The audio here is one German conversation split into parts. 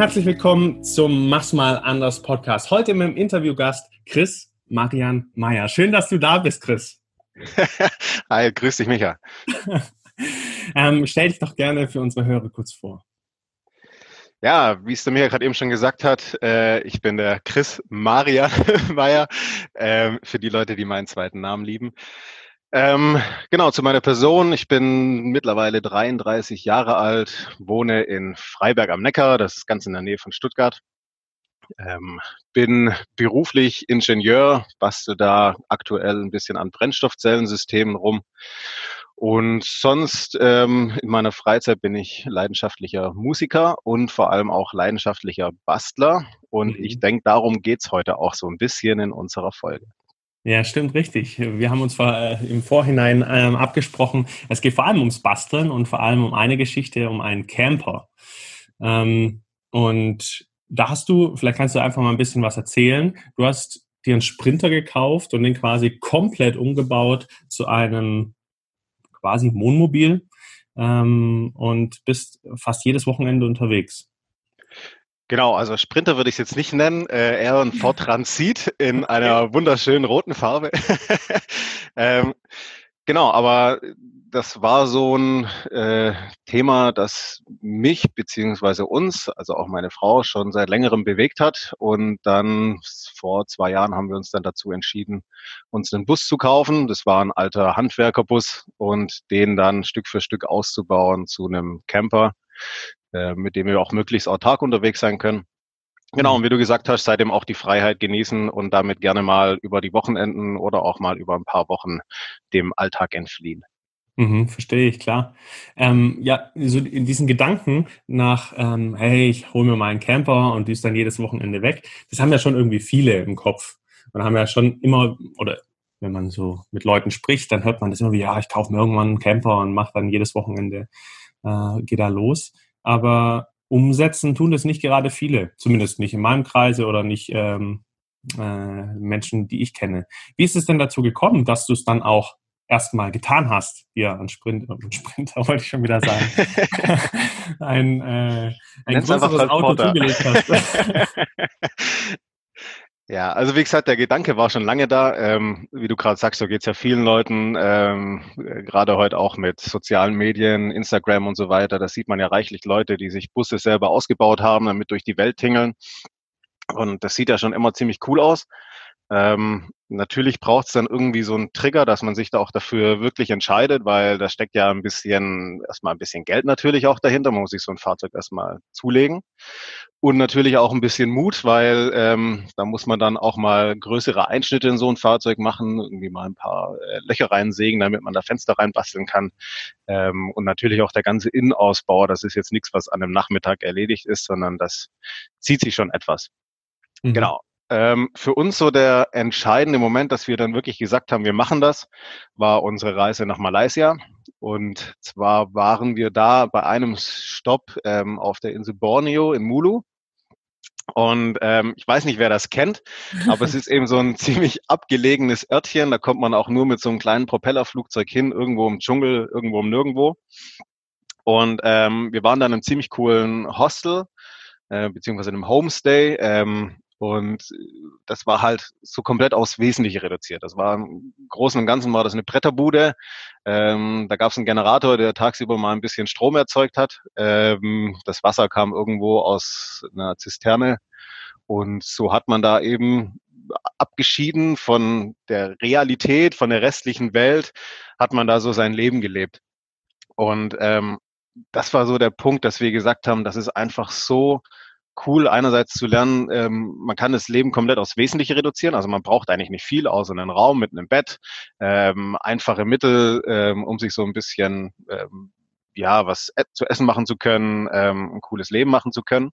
herzlich willkommen zum Mach's mal anders Podcast. Heute mit dem Interviewgast Chris Marian Meyer. Schön, dass du da bist, Chris. Hi, grüß dich, Micha. ähm, stell dich doch gerne für unsere Hörer kurz vor. Ja, wie es der Micha gerade eben schon gesagt hat, äh, ich bin der Chris Marian Meyer, äh, für die Leute, die meinen zweiten Namen lieben. Ähm, genau, zu meiner Person. Ich bin mittlerweile 33 Jahre alt, wohne in Freiberg am Neckar, das ist ganz in der Nähe von Stuttgart. Ähm, bin beruflich Ingenieur, bastel da aktuell ein bisschen an Brennstoffzellensystemen rum. Und sonst ähm, in meiner Freizeit bin ich leidenschaftlicher Musiker und vor allem auch leidenschaftlicher Bastler. Und mhm. ich denke, darum geht's heute auch so ein bisschen in unserer Folge. Ja, stimmt, richtig. Wir haben uns äh, im Vorhinein ähm, abgesprochen, es geht vor allem ums Basteln und vor allem um eine Geschichte, um einen Camper. Ähm, und da hast du, vielleicht kannst du einfach mal ein bisschen was erzählen. Du hast dir einen Sprinter gekauft und den quasi komplett umgebaut zu einem quasi Wohnmobil ähm, und bist fast jedes Wochenende unterwegs. Genau, also Sprinter würde ich es jetzt nicht nennen, äh, eher ein Ford Transit in einer wunderschönen roten Farbe. ähm, genau, aber das war so ein äh, Thema, das mich beziehungsweise uns, also auch meine Frau, schon seit längerem bewegt hat. Und dann vor zwei Jahren haben wir uns dann dazu entschieden, uns einen Bus zu kaufen. Das war ein alter Handwerkerbus und den dann Stück für Stück auszubauen zu einem Camper, äh, mit dem wir auch möglichst autark unterwegs sein können. Genau, und wie du gesagt hast, seitdem auch die Freiheit genießen und damit gerne mal über die Wochenenden oder auch mal über ein paar Wochen dem Alltag entfliehen. Mhm, verstehe ich, klar. Ähm, ja, so in diesen Gedanken nach, ähm, hey, ich hole mir mal einen Camper und die ist dann jedes Wochenende weg, das haben ja schon irgendwie viele im Kopf. Und haben ja schon immer, oder wenn man so mit Leuten spricht, dann hört man das immer wie, ja, ich kaufe mir irgendwann einen Camper und mache dann jedes Wochenende, äh, geht da los. Aber umsetzen tun das nicht gerade viele, zumindest nicht in meinem Kreise oder nicht ähm, äh, Menschen, die ich kenne. Wie ist es denn dazu gekommen, dass du es dann auch erstmal getan hast, dir ein Sprint, ein Sprinter wollte ich schon wieder sagen, ein, äh, ein größeres Auto zugelegt hast? Ja, also wie gesagt, der Gedanke war schon lange da. Ähm, wie du gerade sagst, so geht's ja vielen Leuten, ähm, gerade heute auch mit sozialen Medien, Instagram und so weiter. Da sieht man ja reichlich Leute, die sich Busse selber ausgebaut haben, damit durch die Welt tingeln. Und das sieht ja schon immer ziemlich cool aus. Ähm, natürlich braucht es dann irgendwie so einen Trigger, dass man sich da auch dafür wirklich entscheidet, weil da steckt ja ein bisschen, erstmal ein bisschen Geld natürlich auch dahinter. Man muss sich so ein Fahrzeug erstmal zulegen. Und natürlich auch ein bisschen Mut, weil ähm, da muss man dann auch mal größere Einschnitte in so ein Fahrzeug machen, irgendwie mal ein paar äh, Löcher reinsägen, damit man da Fenster reinbasteln kann. Ähm, und natürlich auch der ganze Innenausbau, das ist jetzt nichts, was an einem Nachmittag erledigt ist, sondern das zieht sich schon etwas. Mhm. Genau. Ähm, für uns so der entscheidende Moment, dass wir dann wirklich gesagt haben, wir machen das, war unsere Reise nach Malaysia. Und zwar waren wir da bei einem Stopp ähm, auf der Insel Borneo in Mulu. Und ähm, ich weiß nicht, wer das kennt, aber es ist eben so ein ziemlich abgelegenes Örtchen. Da kommt man auch nur mit so einem kleinen Propellerflugzeug hin, irgendwo im Dschungel, irgendwo im Nirgendwo. Und ähm, wir waren dann in einem ziemlich coolen Hostel, äh, beziehungsweise einem Homestay. Ähm, und das war halt so komplett aufs Wesentliche reduziert. Das war im Großen und Ganzen war das eine Bretterbude. Ähm, da gab es einen Generator, der tagsüber mal ein bisschen Strom erzeugt hat. Ähm, das Wasser kam irgendwo aus einer Zisterne. Und so hat man da eben abgeschieden von der Realität, von der restlichen Welt, hat man da so sein Leben gelebt. Und ähm, das war so der Punkt, dass wir gesagt haben, das ist einfach so cool, einerseits zu lernen, ähm, man kann das Leben komplett aufs Wesentliche reduzieren. Also man braucht eigentlich nicht viel, außer einen Raum mit einem Bett, ähm, einfache Mittel, ähm, um sich so ein bisschen ähm, ja was e zu essen machen zu können, ähm, ein cooles Leben machen zu können.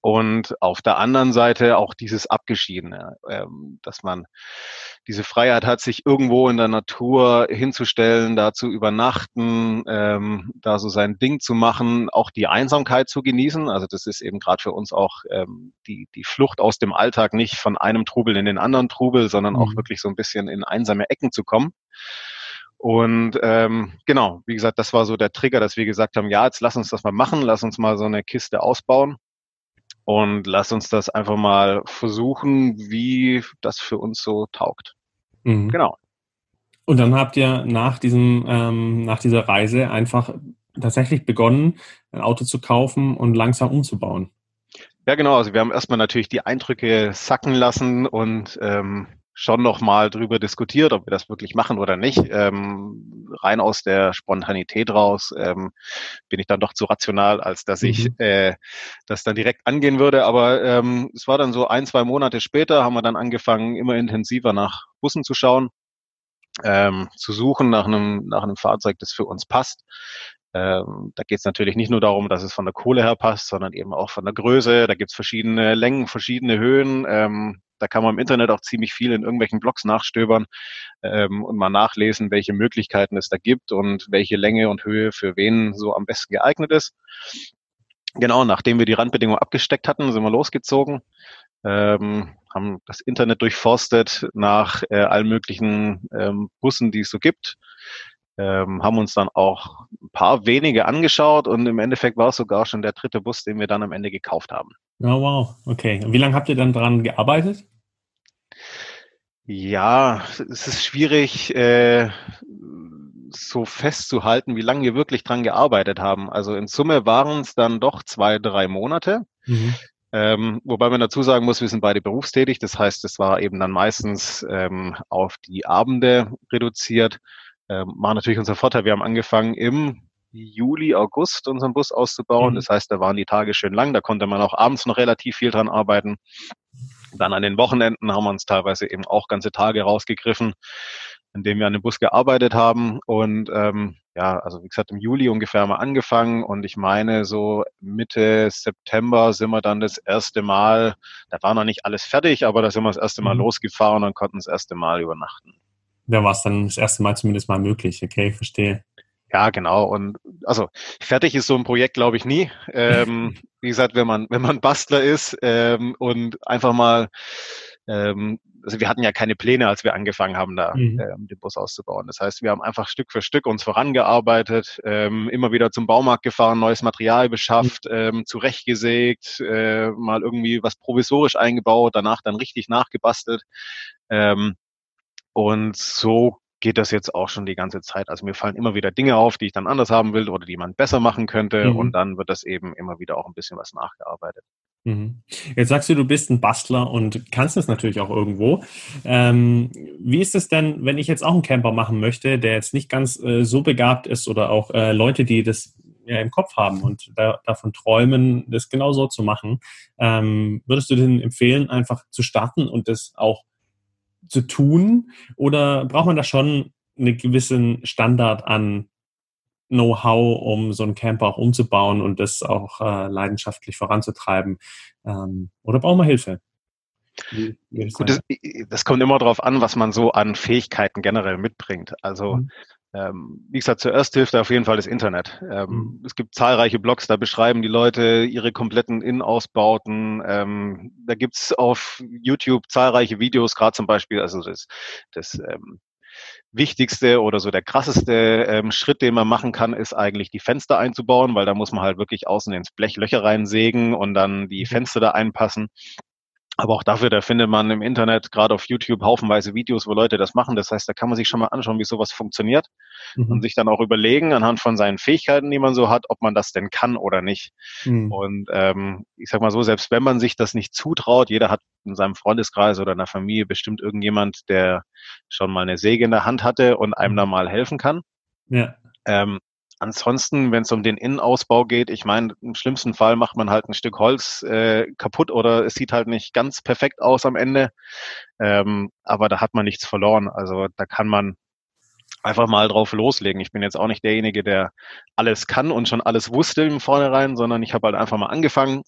Und auf der anderen Seite auch dieses Abgeschiedene, ähm, dass man diese Freiheit hat, sich irgendwo in der Natur hinzustellen, da zu übernachten, ähm, da so sein Ding zu machen, auch die Einsamkeit zu genießen. Also das ist eben gerade für uns auch ähm, die, die Flucht aus dem Alltag, nicht von einem Trubel in den anderen Trubel, sondern mhm. auch wirklich so ein bisschen in einsame Ecken zu kommen. Und ähm, genau, wie gesagt, das war so der Trigger, dass wir gesagt haben, ja, jetzt lass uns das mal machen, lass uns mal so eine Kiste ausbauen. Und lass uns das einfach mal versuchen, wie das für uns so taugt. Mhm. Genau. Und dann habt ihr nach diesem, ähm, nach dieser Reise einfach tatsächlich begonnen, ein Auto zu kaufen und langsam umzubauen. Ja, genau. Also wir haben erstmal natürlich die Eindrücke sacken lassen und ähm, schon nochmal drüber diskutiert, ob wir das wirklich machen oder nicht. Ähm, rein aus der Spontanität raus ähm, bin ich dann doch zu rational, als dass ich mhm. äh, das dann direkt angehen würde. Aber ähm, es war dann so ein, zwei Monate später, haben wir dann angefangen, immer intensiver nach Bussen zu schauen, ähm, zu suchen nach einem, nach einem Fahrzeug, das für uns passt. Ähm, da geht es natürlich nicht nur darum, dass es von der Kohle her passt, sondern eben auch von der Größe. Da gibt es verschiedene Längen, verschiedene Höhen. Ähm, da kann man im Internet auch ziemlich viel in irgendwelchen Blogs nachstöbern ähm, und mal nachlesen, welche Möglichkeiten es da gibt und welche Länge und Höhe für wen so am besten geeignet ist. Genau, nachdem wir die Randbedingungen abgesteckt hatten, sind wir losgezogen, ähm, haben das Internet durchforstet nach äh, allen möglichen ähm, Bussen, die es so gibt ähm, haben uns dann auch ein paar wenige angeschaut und im Endeffekt war es sogar schon der dritte Bus, den wir dann am Ende gekauft haben. Oh, wow, okay. Und wie lange habt ihr dann dran gearbeitet? Ja, es ist schwierig, äh, so festzuhalten, wie lange wir wirklich dran gearbeitet haben. Also in Summe waren es dann doch zwei, drei Monate. Mhm. Ähm, wobei man dazu sagen muss, wir sind beide berufstätig. Das heißt, es war eben dann meistens ähm, auf die Abende reduziert ähm, war natürlich unser Vorteil. Wir haben angefangen im Juli, August unseren Bus auszubauen. Mhm. Das heißt, da waren die Tage schön lang. Da konnte man auch abends noch relativ viel dran arbeiten. Dann an den Wochenenden haben wir uns teilweise eben auch ganze Tage rausgegriffen, indem wir an dem Bus gearbeitet haben. Und ähm, ja, also wie gesagt, im Juli ungefähr mal angefangen und ich meine, so Mitte September sind wir dann das erste Mal, da war noch nicht alles fertig, aber da sind wir das erste Mal mhm. losgefahren und konnten das erste Mal übernachten da war es dann das erste Mal zumindest mal möglich. Okay, verstehe. Ja, genau. Und also fertig ist so ein Projekt, glaube ich, nie. Ähm, wie gesagt, wenn man, wenn man Bastler ist ähm, und einfach mal, ähm, also wir hatten ja keine Pläne, als wir angefangen haben, da mhm. ähm, den Bus auszubauen. Das heißt, wir haben einfach Stück für Stück uns vorangearbeitet, ähm, immer wieder zum Baumarkt gefahren, neues Material beschafft, mhm. ähm, zurechtgesägt, äh, mal irgendwie was provisorisch eingebaut, danach dann richtig nachgebastelt. Ähm, und so geht das jetzt auch schon die ganze Zeit. Also mir fallen immer wieder Dinge auf, die ich dann anders haben will oder die man besser machen könnte. Mhm. Und dann wird das eben immer wieder auch ein bisschen was nachgearbeitet. Mhm. Jetzt sagst du, du bist ein Bastler und kannst es natürlich auch irgendwo. Ähm, wie ist es denn, wenn ich jetzt auch einen Camper machen möchte, der jetzt nicht ganz äh, so begabt ist oder auch äh, Leute, die das ja, im Kopf haben und da, davon träumen, das genau so zu machen? Ähm, würdest du denen empfehlen, einfach zu starten und das auch zu tun? Oder braucht man da schon einen gewissen Standard an Know-how, um so einen Camper auch umzubauen und das auch äh, leidenschaftlich voranzutreiben? Ähm, oder braucht man Hilfe? Gut, das, das, kommt immer darauf an, was man so an Fähigkeiten generell mitbringt. Also mhm. Ähm, wie gesagt, zuerst hilft da auf jeden Fall das Internet. Ähm, mhm. Es gibt zahlreiche Blogs, da beschreiben die Leute ihre kompletten Innenausbauten. Ähm, da gibt's auf YouTube zahlreiche Videos, gerade zum Beispiel, also das, das ähm, wichtigste oder so der krasseste ähm, Schritt, den man machen kann, ist eigentlich die Fenster einzubauen, weil da muss man halt wirklich außen ins Blech Löcher reinsägen und dann die mhm. Fenster da einpassen. Aber auch dafür, da findet man im Internet, gerade auf YouTube, haufenweise Videos, wo Leute das machen. Das heißt, da kann man sich schon mal anschauen, wie sowas funktioniert mhm. und sich dann auch überlegen, anhand von seinen Fähigkeiten, die man so hat, ob man das denn kann oder nicht. Mhm. Und ähm, ich sag mal so, selbst wenn man sich das nicht zutraut, jeder hat in seinem Freundeskreis oder in der Familie bestimmt irgendjemand, der schon mal eine Säge in der Hand hatte und einem mhm. da mal helfen kann. Ja. Ähm, Ansonsten, wenn es um den Innenausbau geht, ich meine, im schlimmsten Fall macht man halt ein Stück Holz äh, kaputt oder es sieht halt nicht ganz perfekt aus am Ende. Ähm, aber da hat man nichts verloren. Also da kann man einfach mal drauf loslegen. Ich bin jetzt auch nicht derjenige, der alles kann und schon alles wusste im Vornherein, sondern ich habe halt einfach mal angefangen,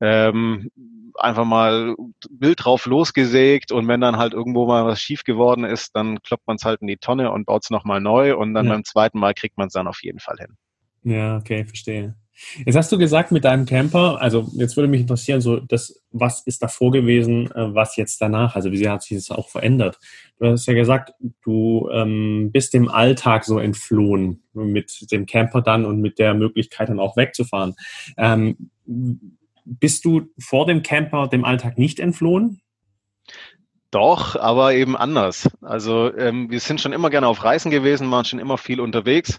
ähm, einfach mal wild drauf losgesägt und wenn dann halt irgendwo mal was schief geworden ist, dann kloppt man es halt in die Tonne und baut es nochmal neu und dann ja. beim zweiten Mal kriegt man es dann auf jeden Fall hin. Ja, okay, verstehe. Jetzt hast du gesagt mit deinem Camper, also jetzt würde mich interessieren, so das, was ist davor gewesen, äh, was jetzt danach? Also wie hat sich das auch verändert? Du hast ja gesagt, du ähm, bist dem Alltag so entflohen mit dem Camper dann und mit der Möglichkeit dann auch wegzufahren. Ähm, bist du vor dem Camper dem Alltag nicht entflohen? Doch, aber eben anders. Also ähm, wir sind schon immer gerne auf Reisen gewesen, waren schon immer viel unterwegs.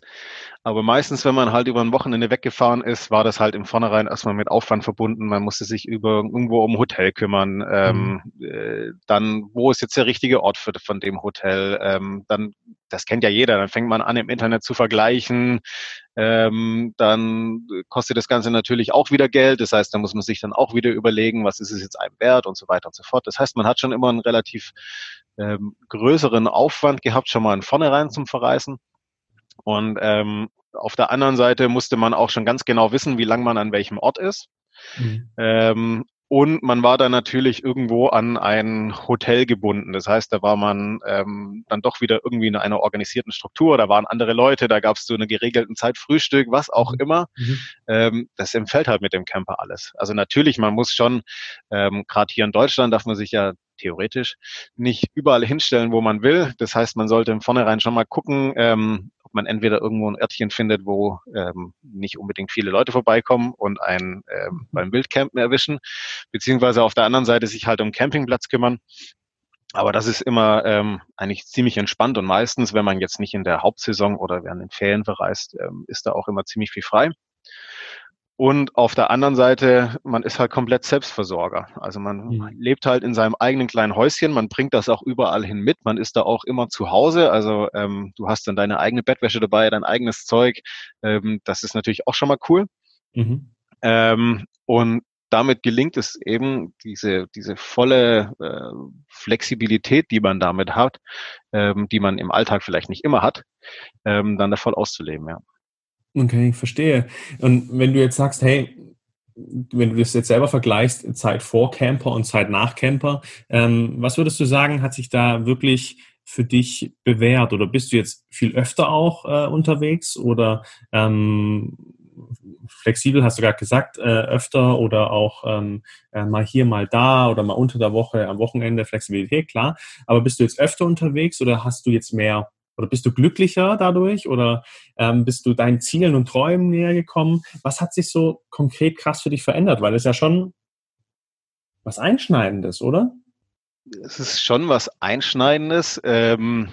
Aber meistens, wenn man halt über ein Wochenende weggefahren ist, war das halt im Vornherein erstmal mit Aufwand verbunden. Man musste sich über irgendwo um Hotel kümmern. Ähm, mhm. äh, dann, wo ist jetzt der richtige Ort für, von dem Hotel? Ähm, dann, das kennt ja jeder. Dann fängt man an, im Internet zu vergleichen. Ähm, dann kostet das Ganze natürlich auch wieder Geld. Das heißt, da muss man sich dann auch wieder überlegen, was ist es jetzt einem wert und so weiter und so fort. Das heißt, man hat schon immer einen relativ ähm, größeren Aufwand gehabt, schon mal in vornherein zum Verreisen. Und ähm, auf der anderen Seite musste man auch schon ganz genau wissen, wie lange man an welchem Ort ist. Mhm. Ähm, und man war dann natürlich irgendwo an ein Hotel gebunden. Das heißt, da war man ähm, dann doch wieder irgendwie in einer organisierten Struktur. Da waren andere Leute, da gab es so eine geregelten Zeit Frühstück, was auch mhm. immer. Mhm. Ähm, das empfällt halt mit dem Camper alles. Also natürlich, man muss schon, ähm, gerade hier in Deutschland darf man sich ja theoretisch nicht überall hinstellen, wo man will. Das heißt, man sollte im Vornherein schon mal gucken, ähm, ob man entweder irgendwo ein Örtchen findet, wo ähm, nicht unbedingt viele Leute vorbeikommen und einen ähm, beim Wildcampen erwischen, beziehungsweise auf der anderen Seite sich halt um Campingplatz kümmern. Aber das ist immer ähm, eigentlich ziemlich entspannt und meistens, wenn man jetzt nicht in der Hauptsaison oder während den Ferien verreist, ähm, ist da auch immer ziemlich viel frei. Und auf der anderen Seite, man ist halt komplett Selbstversorger. Also man mhm. lebt halt in seinem eigenen kleinen Häuschen, man bringt das auch überall hin mit, man ist da auch immer zu Hause. Also ähm, du hast dann deine eigene Bettwäsche dabei, dein eigenes Zeug. Ähm, das ist natürlich auch schon mal cool. Mhm. Ähm, und damit gelingt es eben, diese, diese volle äh, Flexibilität, die man damit hat, ähm, die man im Alltag vielleicht nicht immer hat, ähm, dann da voll auszuleben, ja. Okay, ich verstehe. Und wenn du jetzt sagst, hey, wenn du das jetzt selber vergleichst, Zeit vor Camper und Zeit nach Camper, ähm, was würdest du sagen, hat sich da wirklich für dich bewährt? Oder bist du jetzt viel öfter auch äh, unterwegs oder ähm, flexibel, hast du gerade gesagt, äh, öfter oder auch ähm, äh, mal hier, mal da oder mal unter der Woche, am Wochenende Flexibilität, klar. Aber bist du jetzt öfter unterwegs oder hast du jetzt mehr oder bist du glücklicher dadurch oder ähm, bist du deinen Zielen und Träumen näher gekommen? Was hat sich so konkret krass für dich verändert? Weil es ja schon was Einschneidendes, oder? Es ist schon was Einschneidendes. Ähm,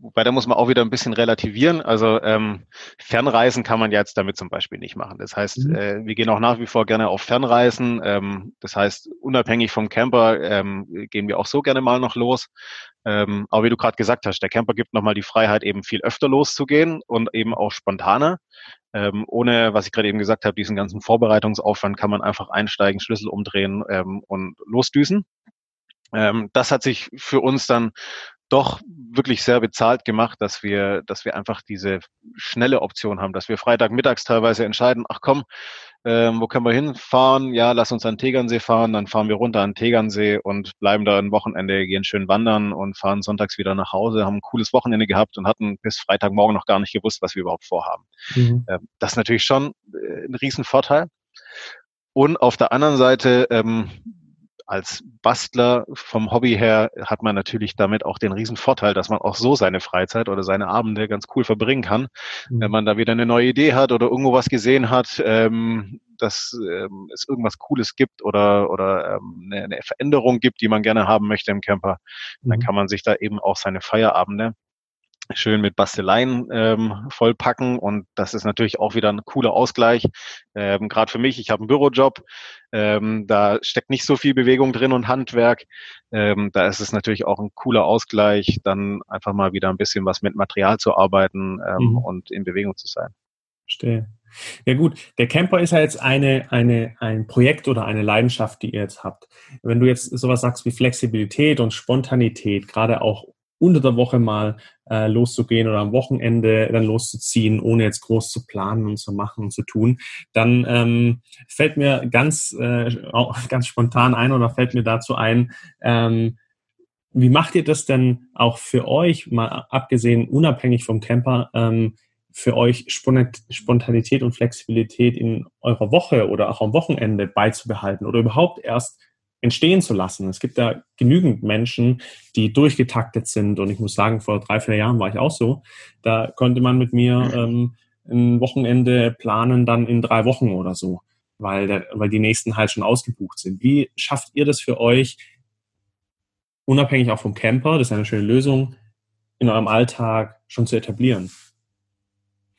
wobei da muss man auch wieder ein bisschen relativieren. Also ähm, Fernreisen kann man jetzt damit zum Beispiel nicht machen. Das heißt, mhm. äh, wir gehen auch nach wie vor gerne auf Fernreisen. Ähm, das heißt, unabhängig vom Camper ähm, gehen wir auch so gerne mal noch los. Ähm, aber wie du gerade gesagt hast, der Camper gibt nochmal die Freiheit, eben viel öfter loszugehen und eben auch spontaner. Ähm, ohne, was ich gerade eben gesagt habe, diesen ganzen Vorbereitungsaufwand kann man einfach einsteigen, Schlüssel umdrehen ähm, und losdüsen. Ähm, das hat sich für uns dann doch wirklich sehr bezahlt gemacht, dass wir, dass wir einfach diese schnelle Option haben, dass wir Freitagmittags teilweise entscheiden, ach komm, ähm, wo können wir hinfahren? Ja, lass uns an Tegernsee fahren, dann fahren wir runter an Tegernsee und bleiben da ein Wochenende, gehen schön wandern und fahren sonntags wieder nach Hause, haben ein cooles Wochenende gehabt und hatten bis Freitagmorgen noch gar nicht gewusst, was wir überhaupt vorhaben. Mhm. Ähm, das ist natürlich schon äh, ein Riesenvorteil. Und auf der anderen Seite ähm, als Bastler vom Hobby her hat man natürlich damit auch den riesen Vorteil, dass man auch so seine Freizeit oder seine Abende ganz cool verbringen kann. Mhm. Wenn man da wieder eine neue Idee hat oder irgendwo was gesehen hat, ähm, dass ähm, es irgendwas Cooles gibt oder, oder ähm, eine, eine, Veränderung gibt, die man gerne haben möchte im Camper, mhm. dann kann man sich da eben auch seine Feierabende schön mit Basteleien ähm, vollpacken und das ist natürlich auch wieder ein cooler Ausgleich. Ähm, Gerade für mich, ich habe einen Bürojob, ähm, da steckt nicht so viel Bewegung drin und Handwerk. Ähm, da ist es natürlich auch ein cooler Ausgleich, dann einfach mal wieder ein bisschen was mit Material zu arbeiten ähm, mhm. und in Bewegung zu sein. Verstehe. Ja gut, der Camper ist ja jetzt eine, eine, ein Projekt oder eine Leidenschaft, die ihr jetzt habt. Wenn du jetzt sowas sagst wie Flexibilität und Spontanität, gerade auch unter der Woche mal äh, loszugehen oder am Wochenende dann loszuziehen, ohne jetzt groß zu planen und zu machen und zu tun, dann ähm, fällt mir ganz, äh, ganz spontan ein oder fällt mir dazu ein, ähm, wie macht ihr das denn auch für euch, mal abgesehen, unabhängig vom Camper, ähm, für euch Spontanität und Flexibilität in eurer Woche oder auch am Wochenende beizubehalten oder überhaupt erst entstehen zu lassen. Es gibt da genügend Menschen, die durchgetaktet sind. Und ich muss sagen, vor drei, vier Jahren war ich auch so. Da konnte man mit mir ähm, ein Wochenende planen, dann in drei Wochen oder so. weil, der, weil die nächsten halt schon ausgebucht sind. Wie schafft ihr das für euch, unabhängig auch vom Camper, das ist eine schöne Lösung, in eurem Alltag schon zu etablieren?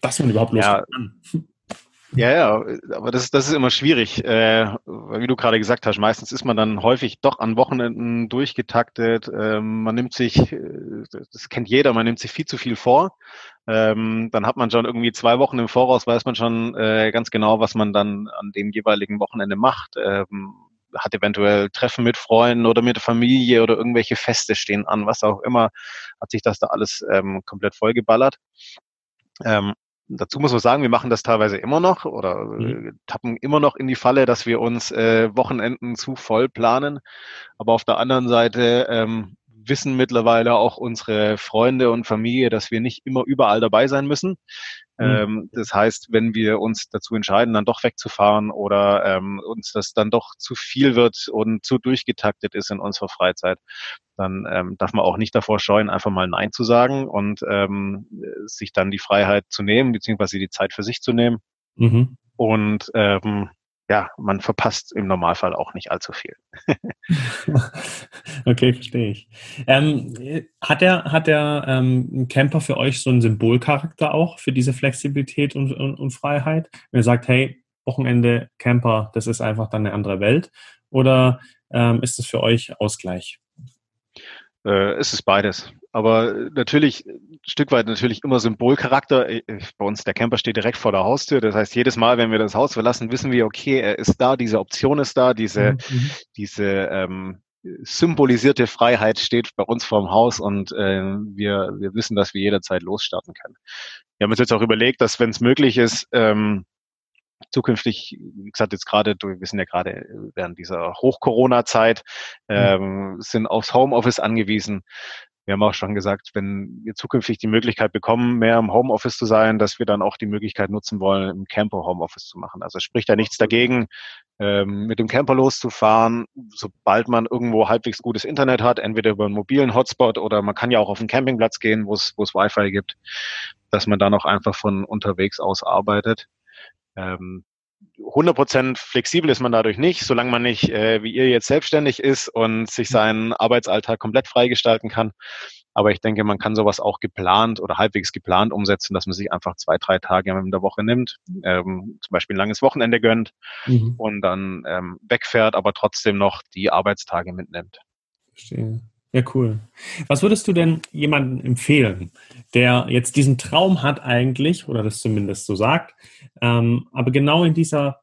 Dass man überhaupt losgehen ja. kann. Ja, ja, aber das, das ist immer schwierig. Äh, wie du gerade gesagt hast, meistens ist man dann häufig doch an Wochenenden durchgetaktet. Ähm, man nimmt sich, äh, das kennt jeder, man nimmt sich viel zu viel vor. Ähm, dann hat man schon irgendwie zwei Wochen im Voraus, weiß man schon äh, ganz genau, was man dann an dem jeweiligen Wochenende macht. Ähm, hat eventuell Treffen mit Freunden oder mit der Familie oder irgendwelche Feste stehen an, was auch immer, hat sich das da alles ähm, komplett vollgeballert. Ähm, dazu muss man sagen, wir machen das teilweise immer noch oder mhm. Äh, tappen immer noch in die Falle, dass wir uns äh, Wochenenden zu voll planen. Aber auf der anderen Seite ähm, wissen mittlerweile auch unsere Freunde und Familie, dass wir nicht immer überall dabei sein müssen. Mhm. Ähm, das heißt, wenn wir uns dazu entscheiden, dann doch wegzufahren oder ähm, uns das dann doch zu viel wird und zu durchgetaktet ist in unserer Freizeit, dann ähm, darf man auch nicht davor scheuen, einfach mal Nein zu sagen und ähm, sich dann die Freiheit zu nehmen, beziehungsweise die Zeit für sich zu nehmen. Mhm. Und ähm, ja, man verpasst im Normalfall auch nicht allzu viel. okay, verstehe ich. Ähm, hat der, hat der ähm, Camper für euch so einen Symbolcharakter auch für diese Flexibilität und, und, und Freiheit? Wenn ihr sagt, hey, Wochenende Camper, das ist einfach dann eine andere Welt? Oder ähm, ist es für euch Ausgleich? Äh, es ist beides. Aber natürlich, ein Stück weit natürlich immer Symbolcharakter. Äh, bei uns, der Camper steht direkt vor der Haustür. Das heißt, jedes Mal, wenn wir das Haus verlassen, wissen wir, okay, er ist da, diese Option ist da, diese, mhm. mhm. diese ähm, symbolisierte Freiheit steht bei uns vorm Haus und äh, wir, wir wissen, dass wir jederzeit losstarten können. Wir haben uns jetzt auch überlegt, dass wenn es möglich ist, ähm, zukünftig, wie gesagt, jetzt gerade, wir sind ja gerade während dieser Hoch-Corona-Zeit, mhm. ähm, sind aufs Homeoffice angewiesen. Wir haben auch schon gesagt, wenn wir zukünftig die Möglichkeit bekommen, mehr im Homeoffice zu sein, dass wir dann auch die Möglichkeit nutzen wollen, im Camper Homeoffice zu machen. Also spricht da nichts dagegen, ähm, mit dem Camper loszufahren, sobald man irgendwo halbwegs gutes Internet hat, entweder über einen mobilen Hotspot oder man kann ja auch auf einen Campingplatz gehen, wo es wo es Wi-Fi gibt, dass man dann auch einfach von unterwegs aus arbeitet. Ähm, 100% flexibel ist man dadurch nicht, solange man nicht, äh, wie ihr jetzt selbstständig ist und sich mhm. seinen Arbeitsalltag komplett freigestalten kann. Aber ich denke, man kann sowas auch geplant oder halbwegs geplant umsetzen, dass man sich einfach zwei, drei Tage in der Woche nimmt, ähm, zum Beispiel ein langes Wochenende gönnt mhm. und dann ähm, wegfährt, aber trotzdem noch die Arbeitstage mitnimmt. Verstehe. Ja, cool. Was würdest du denn jemandem empfehlen, der jetzt diesen Traum hat eigentlich, oder das zumindest so sagt, ähm, aber genau in dieser,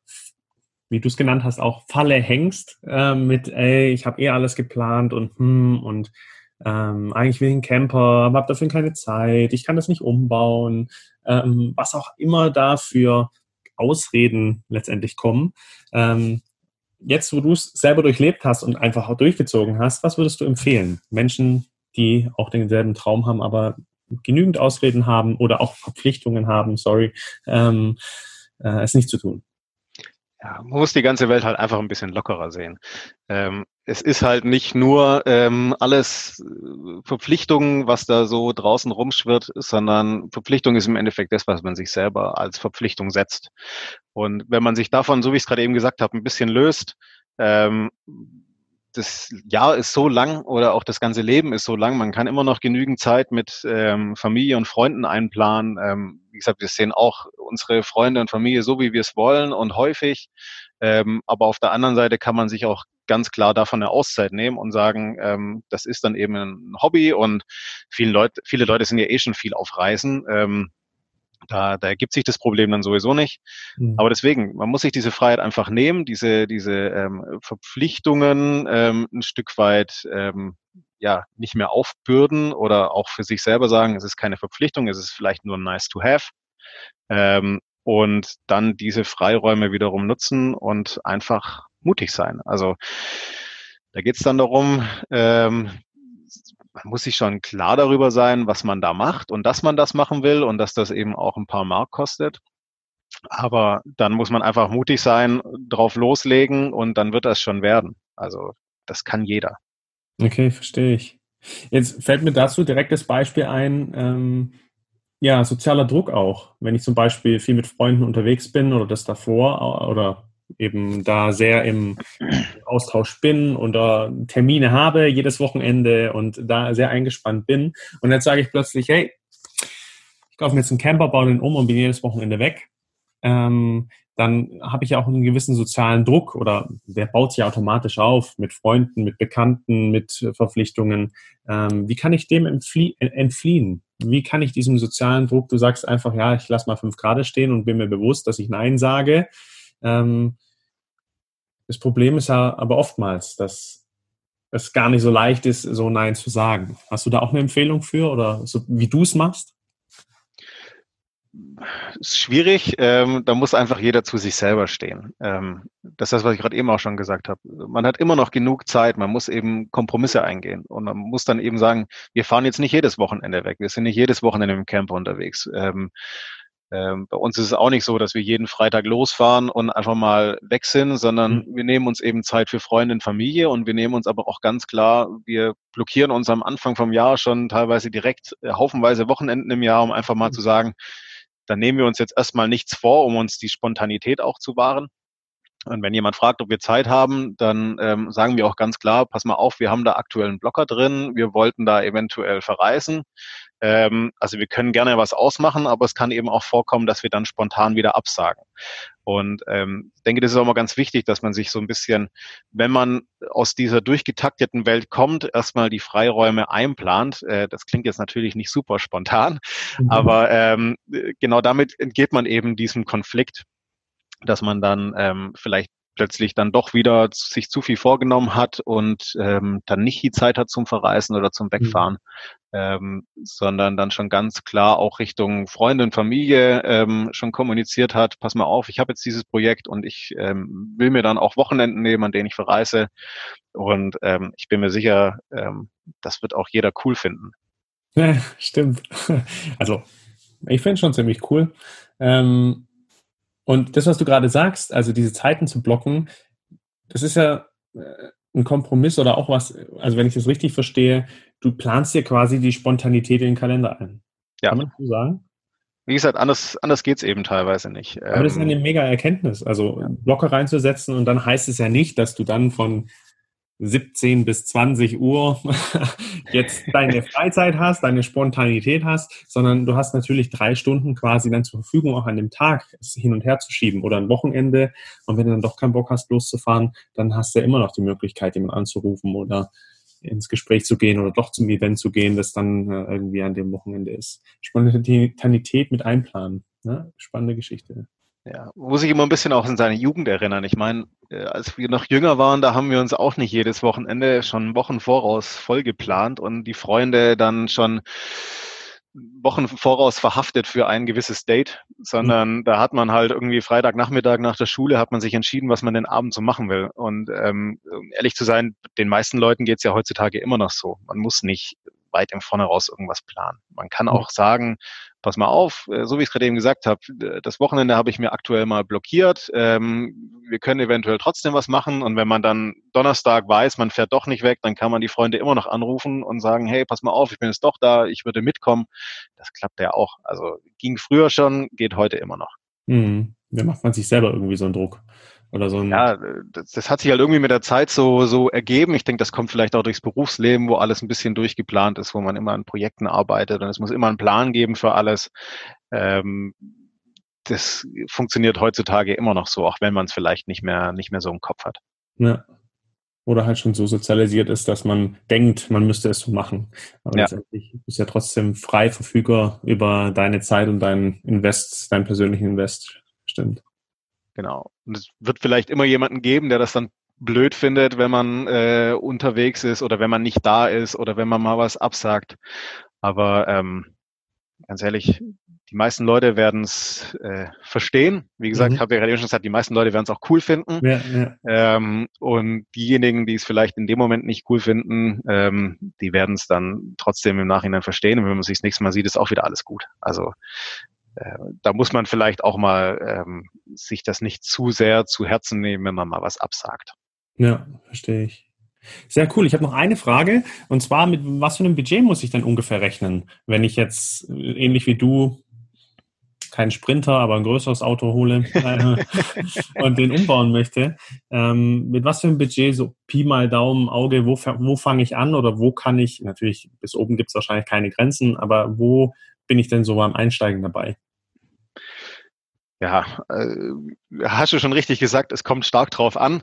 wie du es genannt hast, auch Falle hängst äh, mit, ey, ich habe eh alles geplant und hm, und ähm, eigentlich will ich einen Camper, aber habe dafür keine Zeit, ich kann das nicht umbauen, ähm, was auch immer da für Ausreden letztendlich kommen. Ähm, jetzt, wo du es selber durchlebt hast und einfach auch durchgezogen hast, was würdest du empfehlen? Menschen, die auch denselben Traum haben, aber genügend Ausreden haben oder auch Verpflichtungen haben, sorry, ähm, äh, es nicht zu tun. Ja, man muss die ganze Welt halt einfach ein bisschen lockerer sehen. Ähm, es ist halt nicht nur ähm, alles äh, Verpflichtungen, was da so draußen rumschwirrt, sondern Verpflichtung ist im Endeffekt das, was man sich selber als Verpflichtung setzt. Und wenn man sich davon, so wie ich es gerade eben gesagt habe, ein bisschen löst, ähm, das Jahr ist so lang oder auch das ganze Leben ist so lang, man kann immer noch genügend Zeit mit ähm, Familie und Freunden einplanen. Ähm, wie gesagt, wir sehen auch unsere Freunde und Familie so, wie wir es wollen und häufig. Ähm, aber auf der anderen Seite kann man sich auch ganz klar davon eine Auszeit nehmen und sagen, ähm, das ist dann eben ein Hobby und viele Leute, viele Leute sind ja eh schon viel auf Reisen. Ähm, da, da ergibt sich das Problem dann sowieso nicht. Mhm. Aber deswegen, man muss sich diese Freiheit einfach nehmen, diese, diese ähm, Verpflichtungen ähm, ein Stück weit ähm, ja nicht mehr aufbürden oder auch für sich selber sagen, es ist keine Verpflichtung, es ist vielleicht nur nice to have. Ähm, und dann diese Freiräume wiederum nutzen und einfach mutig sein. Also da geht es dann darum, ähm, man muss sich schon klar darüber sein, was man da macht und dass man das machen will und dass das eben auch ein paar Mark kostet. Aber dann muss man einfach mutig sein, drauf loslegen und dann wird das schon werden. Also das kann jeder. Okay, verstehe ich. Jetzt fällt mir dazu direkt das Beispiel ein, ähm, ja, sozialer Druck auch. Wenn ich zum Beispiel viel mit Freunden unterwegs bin oder das davor oder eben da sehr im Austausch bin da Termine habe jedes Wochenende und da sehr eingespannt bin. Und jetzt sage ich plötzlich, hey, ich kaufe mir jetzt einen Camper, baue den um und bin jedes Wochenende weg. Ähm, dann habe ich ja auch einen gewissen sozialen Druck oder der baut sich automatisch auf mit Freunden, mit Bekannten, mit Verpflichtungen. Ähm, wie kann ich dem entfliehen? Wie kann ich diesem sozialen Druck, du sagst einfach, ja, ich lasse mal fünf Grad stehen und bin mir bewusst, dass ich Nein sage. Ähm, das Problem ist ja aber oftmals, dass es gar nicht so leicht ist, so Nein zu sagen. Hast du da auch eine Empfehlung für oder so, wie du es machst? Ist schwierig. Ähm, da muss einfach jeder zu sich selber stehen. Ähm, das ist das, was ich gerade eben auch schon gesagt habe. Man hat immer noch genug Zeit. Man muss eben Kompromisse eingehen. Und man muss dann eben sagen, wir fahren jetzt nicht jedes Wochenende weg. Wir sind nicht jedes Wochenende im Camper unterwegs. Ähm, ähm, bei uns ist es auch nicht so, dass wir jeden Freitag losfahren und einfach mal weg sind, sondern mhm. wir nehmen uns eben Zeit für Freunde und Familie und wir nehmen uns aber auch ganz klar, wir blockieren uns am Anfang vom Jahr schon teilweise direkt äh, haufenweise Wochenenden im Jahr, um einfach mal mhm. zu sagen, dann nehmen wir uns jetzt erstmal nichts vor, um uns die Spontanität auch zu wahren. Und wenn jemand fragt, ob wir Zeit haben, dann ähm, sagen wir auch ganz klar, pass mal auf, wir haben da aktuell einen Blocker drin, wir wollten da eventuell verreisen. Ähm, also wir können gerne was ausmachen, aber es kann eben auch vorkommen, dass wir dann spontan wieder absagen. Und ähm, ich denke, das ist auch mal ganz wichtig, dass man sich so ein bisschen, wenn man aus dieser durchgetakteten Welt kommt, erstmal die Freiräume einplant. Äh, das klingt jetzt natürlich nicht super spontan, mhm. aber ähm, genau damit entgeht man eben diesem Konflikt, dass man dann ähm, vielleicht plötzlich dann doch wieder sich zu viel vorgenommen hat und ähm, dann nicht die Zeit hat zum Verreisen oder zum Wegfahren, mhm. ähm, sondern dann schon ganz klar auch Richtung Freunde und Familie ähm, schon kommuniziert hat, pass mal auf, ich habe jetzt dieses Projekt und ich ähm, will mir dann auch Wochenenden nehmen, an denen ich verreise und ähm, ich bin mir sicher, ähm, das wird auch jeder cool finden. Ja, stimmt. Also ich finde es schon ziemlich cool. Ähm, und das, was du gerade sagst, also diese Zeiten zu blocken, das ist ja äh, ein Kompromiss oder auch was, also wenn ich das richtig verstehe, du planst dir quasi die Spontanität in den Kalender ein. Ja. Kann man so sagen? Wie gesagt, anders, anders geht's eben teilweise nicht. Aber das ist eine ähm, mega Erkenntnis. Also Blocker reinzusetzen und dann heißt es ja nicht, dass du dann von 17 bis 20 Uhr jetzt deine Freizeit hast, deine Spontanität hast, sondern du hast natürlich drei Stunden quasi dann zur Verfügung, auch an dem Tag es hin und her zu schieben oder ein Wochenende. Und wenn du dann doch keinen Bock hast, loszufahren, dann hast du ja immer noch die Möglichkeit, jemanden anzurufen oder ins Gespräch zu gehen oder doch zum Event zu gehen, das dann äh, irgendwie an dem Wochenende ist. Spontanität mit einplanen. Ne? Spannende Geschichte. Ja, muss ich immer ein bisschen auch in seine Jugend erinnern. Ich meine, äh, als wir noch jünger waren, da haben wir uns auch nicht jedes Wochenende schon Wochen voraus voll geplant und die Freunde dann schon Wochen voraus verhaftet für ein gewisses Date, sondern mhm. da hat man halt irgendwie Freitagnachmittag nach der Schule hat man sich entschieden, was man den Abend so machen will. Und ähm, ehrlich zu sein, den meisten Leuten geht's ja heutzutage immer noch so. Man muss nicht weit im Vorne raus irgendwas planen. Man kann auch sagen, pass mal auf, äh, so wie ich es gerade eben gesagt habe, das Wochenende habe ich mir aktuell mal blockiert. Ähm, wir können eventuell trotzdem was machen. Und wenn man dann Donnerstag weiß, man fährt doch nicht weg, dann kann man die Freunde immer noch anrufen und sagen, hey, pass mal auf, ich bin jetzt doch da, ich würde mitkommen. Das klappt ja auch. Also ging früher schon, geht heute immer noch. Mhm. Da macht man sich selber irgendwie so einen Druck. Oder so ein ja, das, das, hat sich halt irgendwie mit der Zeit so, so ergeben. Ich denke, das kommt vielleicht auch durchs Berufsleben, wo alles ein bisschen durchgeplant ist, wo man immer an Projekten arbeitet und es muss immer einen Plan geben für alles. Ähm, das funktioniert heutzutage immer noch so, auch wenn man es vielleicht nicht mehr, nicht mehr so im Kopf hat. Ja. Oder halt schon so sozialisiert ist, dass man denkt, man müsste es so machen. Aber ja. letztendlich bist du ja trotzdem frei verfügbar über deine Zeit und deinen Invest, deinen persönlichen Invest. Stimmt. Genau. Und es wird vielleicht immer jemanden geben, der das dann blöd findet, wenn man äh, unterwegs ist oder wenn man nicht da ist oder wenn man mal was absagt. Aber ähm, ganz ehrlich, die meisten Leute werden es äh, verstehen. Wie gesagt, mhm. habe ja gerade schon gesagt, die meisten Leute werden es auch cool finden. Ja, ja. Ähm, und diejenigen, die es vielleicht in dem Moment nicht cool finden, ähm, die werden es dann trotzdem im Nachhinein verstehen. Und wenn man sich das nächste Mal sieht, ist auch wieder alles gut. Also da muss man vielleicht auch mal ähm, sich das nicht zu sehr zu Herzen nehmen, wenn man mal was absagt. Ja, verstehe ich. Sehr cool. Ich habe noch eine Frage und zwar mit was für einem Budget muss ich denn ungefähr rechnen, wenn ich jetzt äh, ähnlich wie du keinen Sprinter, aber ein größeres Auto hole äh, und den umbauen möchte, ähm, mit was für einem Budget, so Pi mal Daumen, Auge, wo, wo fange ich an oder wo kann ich, natürlich bis oben gibt es wahrscheinlich keine Grenzen, aber wo bin ich denn so beim Einsteigen dabei? Ja, äh, hast du schon richtig gesagt, es kommt stark drauf an.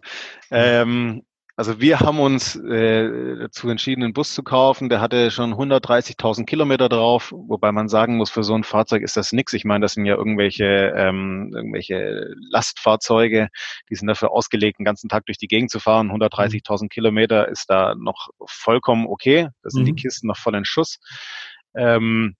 Ähm, also wir haben uns äh, dazu entschieden, einen Bus zu kaufen. Der hatte schon 130.000 Kilometer drauf, wobei man sagen muss, für so ein Fahrzeug ist das nix. Ich meine, das sind ja irgendwelche ähm, irgendwelche Lastfahrzeuge, die sind dafür ausgelegt, den ganzen Tag durch die Gegend zu fahren. 130.000 mhm. Kilometer ist da noch vollkommen okay. Da sind mhm. die Kisten noch voll in Schuss. Ähm,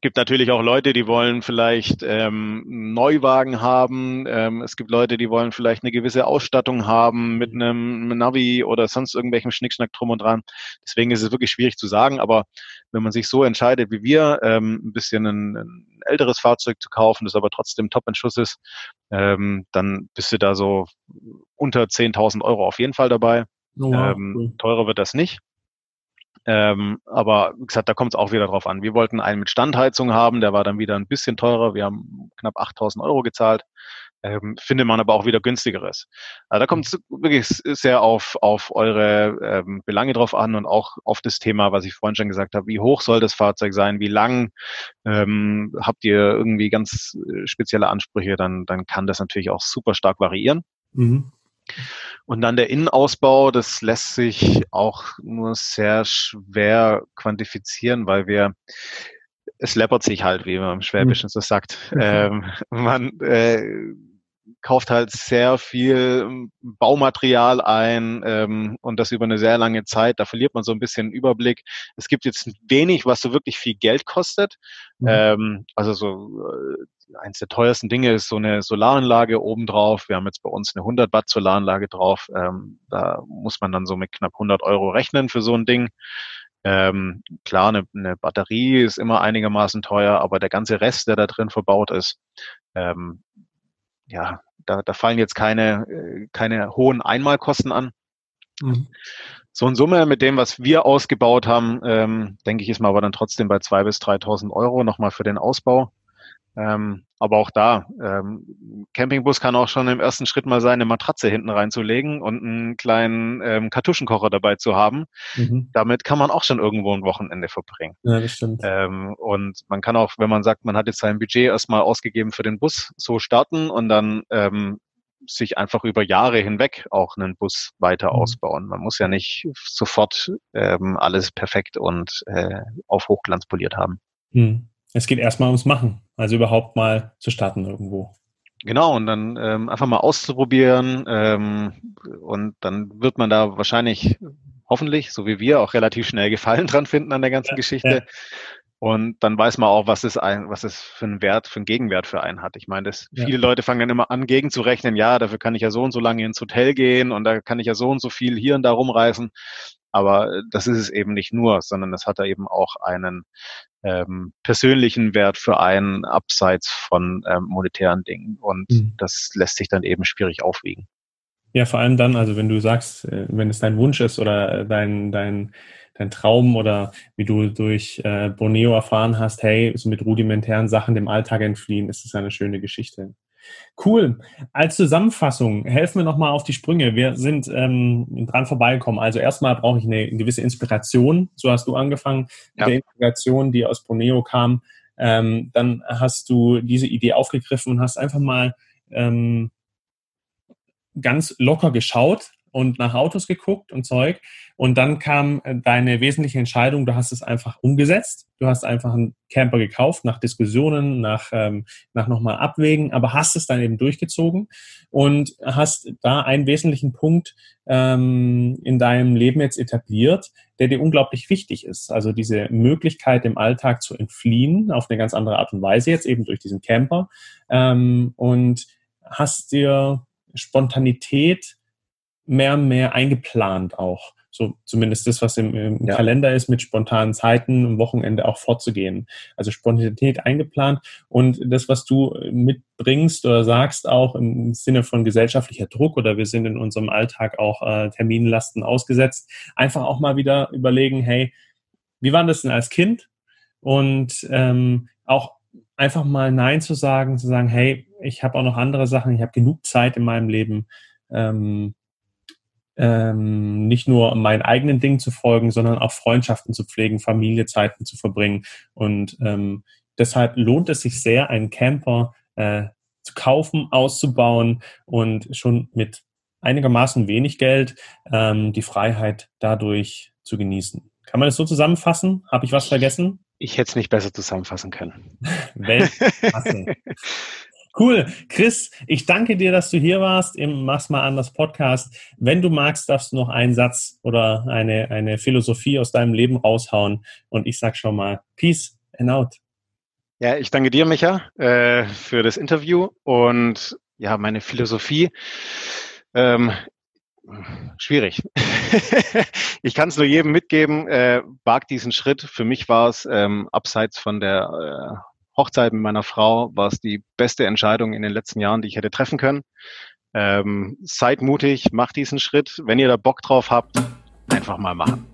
gibt natürlich auch Leute, die wollen vielleicht ähm, Neuwagen haben. Ähm, es gibt Leute, die wollen vielleicht eine gewisse Ausstattung haben mit einem Navi oder sonst irgendwelchem Schnickschnack drum und dran. Deswegen ist es wirklich schwierig zu sagen. Aber wenn man sich so entscheidet wie wir, ähm, ein bisschen ein, ein älteres Fahrzeug zu kaufen, das aber trotzdem top in Schuss ist, ähm, dann bist du da so unter 10.000 Euro auf jeden Fall dabei. Oh, wow, ähm. Teurer wird das nicht. Ähm, aber wie gesagt, da kommt es auch wieder drauf an. Wir wollten einen mit Standheizung haben, der war dann wieder ein bisschen teurer. Wir haben knapp 8000 Euro gezahlt. Ähm, findet man aber auch wieder günstigeres. Also da kommt es wirklich sehr auf, auf eure ähm, Belange drauf an und auch auf das Thema, was ich vorhin schon gesagt habe. Wie hoch soll das Fahrzeug sein? Wie lang? Ähm, habt ihr irgendwie ganz äh, spezielle Ansprüche? Dann, dann kann das natürlich auch super stark variieren. Mhm. Und dann der Innenausbau, das lässt sich auch nur sehr schwer quantifizieren, weil wir, es läppert sich halt, wie man im Schwäbischen so sagt. Mhm. Ähm, man äh, kauft halt sehr viel Baumaterial ein ähm, und das über eine sehr lange Zeit. Da verliert man so ein bisschen Überblick. Es gibt jetzt wenig, was so wirklich viel Geld kostet. Mhm. Ähm, also so äh, eins der teuersten Dinge ist so eine Solaranlage obendrauf. Wir haben jetzt bei uns eine 100 Watt Solaranlage drauf. Ähm, da muss man dann so mit knapp 100 Euro rechnen für so ein Ding. Ähm, klar, eine, eine Batterie ist immer einigermaßen teuer, aber der ganze Rest, der da drin verbaut ist, ähm, ja, da, da fallen jetzt keine, äh, keine hohen Einmalkosten an. Mhm. So in Summe mit dem, was wir ausgebaut haben, ähm, denke ich, ist man aber dann trotzdem bei 2.000 bis 3.000 Euro nochmal für den Ausbau. Ähm, aber auch da, ähm, Campingbus kann auch schon im ersten Schritt mal sein, eine Matratze hinten reinzulegen und einen kleinen ähm, Kartuschenkocher dabei zu haben. Mhm. Damit kann man auch schon irgendwo ein Wochenende verbringen. Ja, das stimmt. Ähm, und man kann auch, wenn man sagt, man hat jetzt sein Budget erstmal ausgegeben für den Bus, so starten und dann ähm, sich einfach über Jahre hinweg auch einen Bus weiter mhm. ausbauen. Man muss ja nicht sofort ähm, alles perfekt und äh, auf Hochglanz poliert haben. Mhm. Es geht erstmal ums Machen, also überhaupt mal zu starten irgendwo. Genau, und dann ähm, einfach mal auszuprobieren ähm, und dann wird man da wahrscheinlich, hoffentlich, so wie wir, auch relativ schnell Gefallen dran finden an der ganzen ja, Geschichte. Ja. Und dann weiß man auch, was es ein, was es für einen Wert, für einen Gegenwert für einen hat. Ich meine, das, ja. viele Leute fangen dann immer an, gegenzurechnen, ja, dafür kann ich ja so und so lange ins Hotel gehen und da kann ich ja so und so viel hier und da rumreißen. Aber äh, das ist es eben nicht nur, sondern es hat da eben auch einen ähm, persönlichen Wert für einen abseits von ähm, monetären Dingen. Und mhm. das lässt sich dann eben schwierig aufwiegen. Ja, vor allem dann, also wenn du sagst, äh, wenn es dein Wunsch ist oder dein, dein, dein Traum oder wie du durch äh, Borneo erfahren hast, hey, so mit rudimentären Sachen dem Alltag entfliehen, ist es eine schöne Geschichte. Cool. Als Zusammenfassung, helfen wir nochmal auf die Sprünge. Wir sind ähm, dran vorbeigekommen. Also erstmal brauche ich eine gewisse Inspiration. So hast du angefangen, ja. der Inspiration, die aus Borneo kam. Ähm, dann hast du diese Idee aufgegriffen und hast einfach mal ähm, ganz locker geschaut, und nach Autos geguckt und Zeug. Und dann kam äh, deine wesentliche Entscheidung, du hast es einfach umgesetzt. Du hast einfach einen Camper gekauft, nach Diskussionen, nach, ähm, nach nochmal Abwägen, aber hast es dann eben durchgezogen und hast da einen wesentlichen Punkt ähm, in deinem Leben jetzt etabliert, der dir unglaublich wichtig ist. Also diese Möglichkeit, im Alltag zu entfliehen, auf eine ganz andere Art und Weise, jetzt eben durch diesen Camper. Ähm, und hast dir Spontanität mehr und mehr eingeplant auch. So zumindest das, was im, im ja. Kalender ist, mit spontanen Zeiten am Wochenende auch vorzugehen. Also Spontanität eingeplant und das, was du mitbringst oder sagst, auch im Sinne von gesellschaftlicher Druck oder wir sind in unserem Alltag auch äh, Terminlasten ausgesetzt, einfach auch mal wieder überlegen, hey, wie war das denn als Kind? Und ähm, auch einfach mal Nein zu sagen, zu sagen, hey, ich habe auch noch andere Sachen, ich habe genug Zeit in meinem Leben, ähm, ähm, nicht nur meinen eigenen Dingen zu folgen, sondern auch Freundschaften zu pflegen, Familiezeiten zu verbringen. Und ähm, deshalb lohnt es sich sehr, einen Camper äh, zu kaufen, auszubauen und schon mit einigermaßen wenig Geld ähm, die Freiheit dadurch zu genießen. Kann man das so zusammenfassen? Habe ich was vergessen? Ich hätte es nicht besser zusammenfassen können. Weltklasse. Cool. Chris, ich danke dir, dass du hier warst im Mach's mal anders Podcast. Wenn du magst, darfst du noch einen Satz oder eine, eine Philosophie aus deinem Leben raushauen. Und ich sag schon mal, Peace and out. Ja, ich danke dir, Micha, äh, für das Interview und ja, meine Philosophie. Ähm, schwierig. ich kann es nur jedem mitgeben, äh, wag diesen Schritt. Für mich war es ähm, abseits von der äh, Hochzeit mit meiner Frau, war es die beste Entscheidung in den letzten Jahren, die ich hätte treffen können. Ähm, seid mutig, macht diesen Schritt. Wenn ihr da Bock drauf habt, einfach mal machen.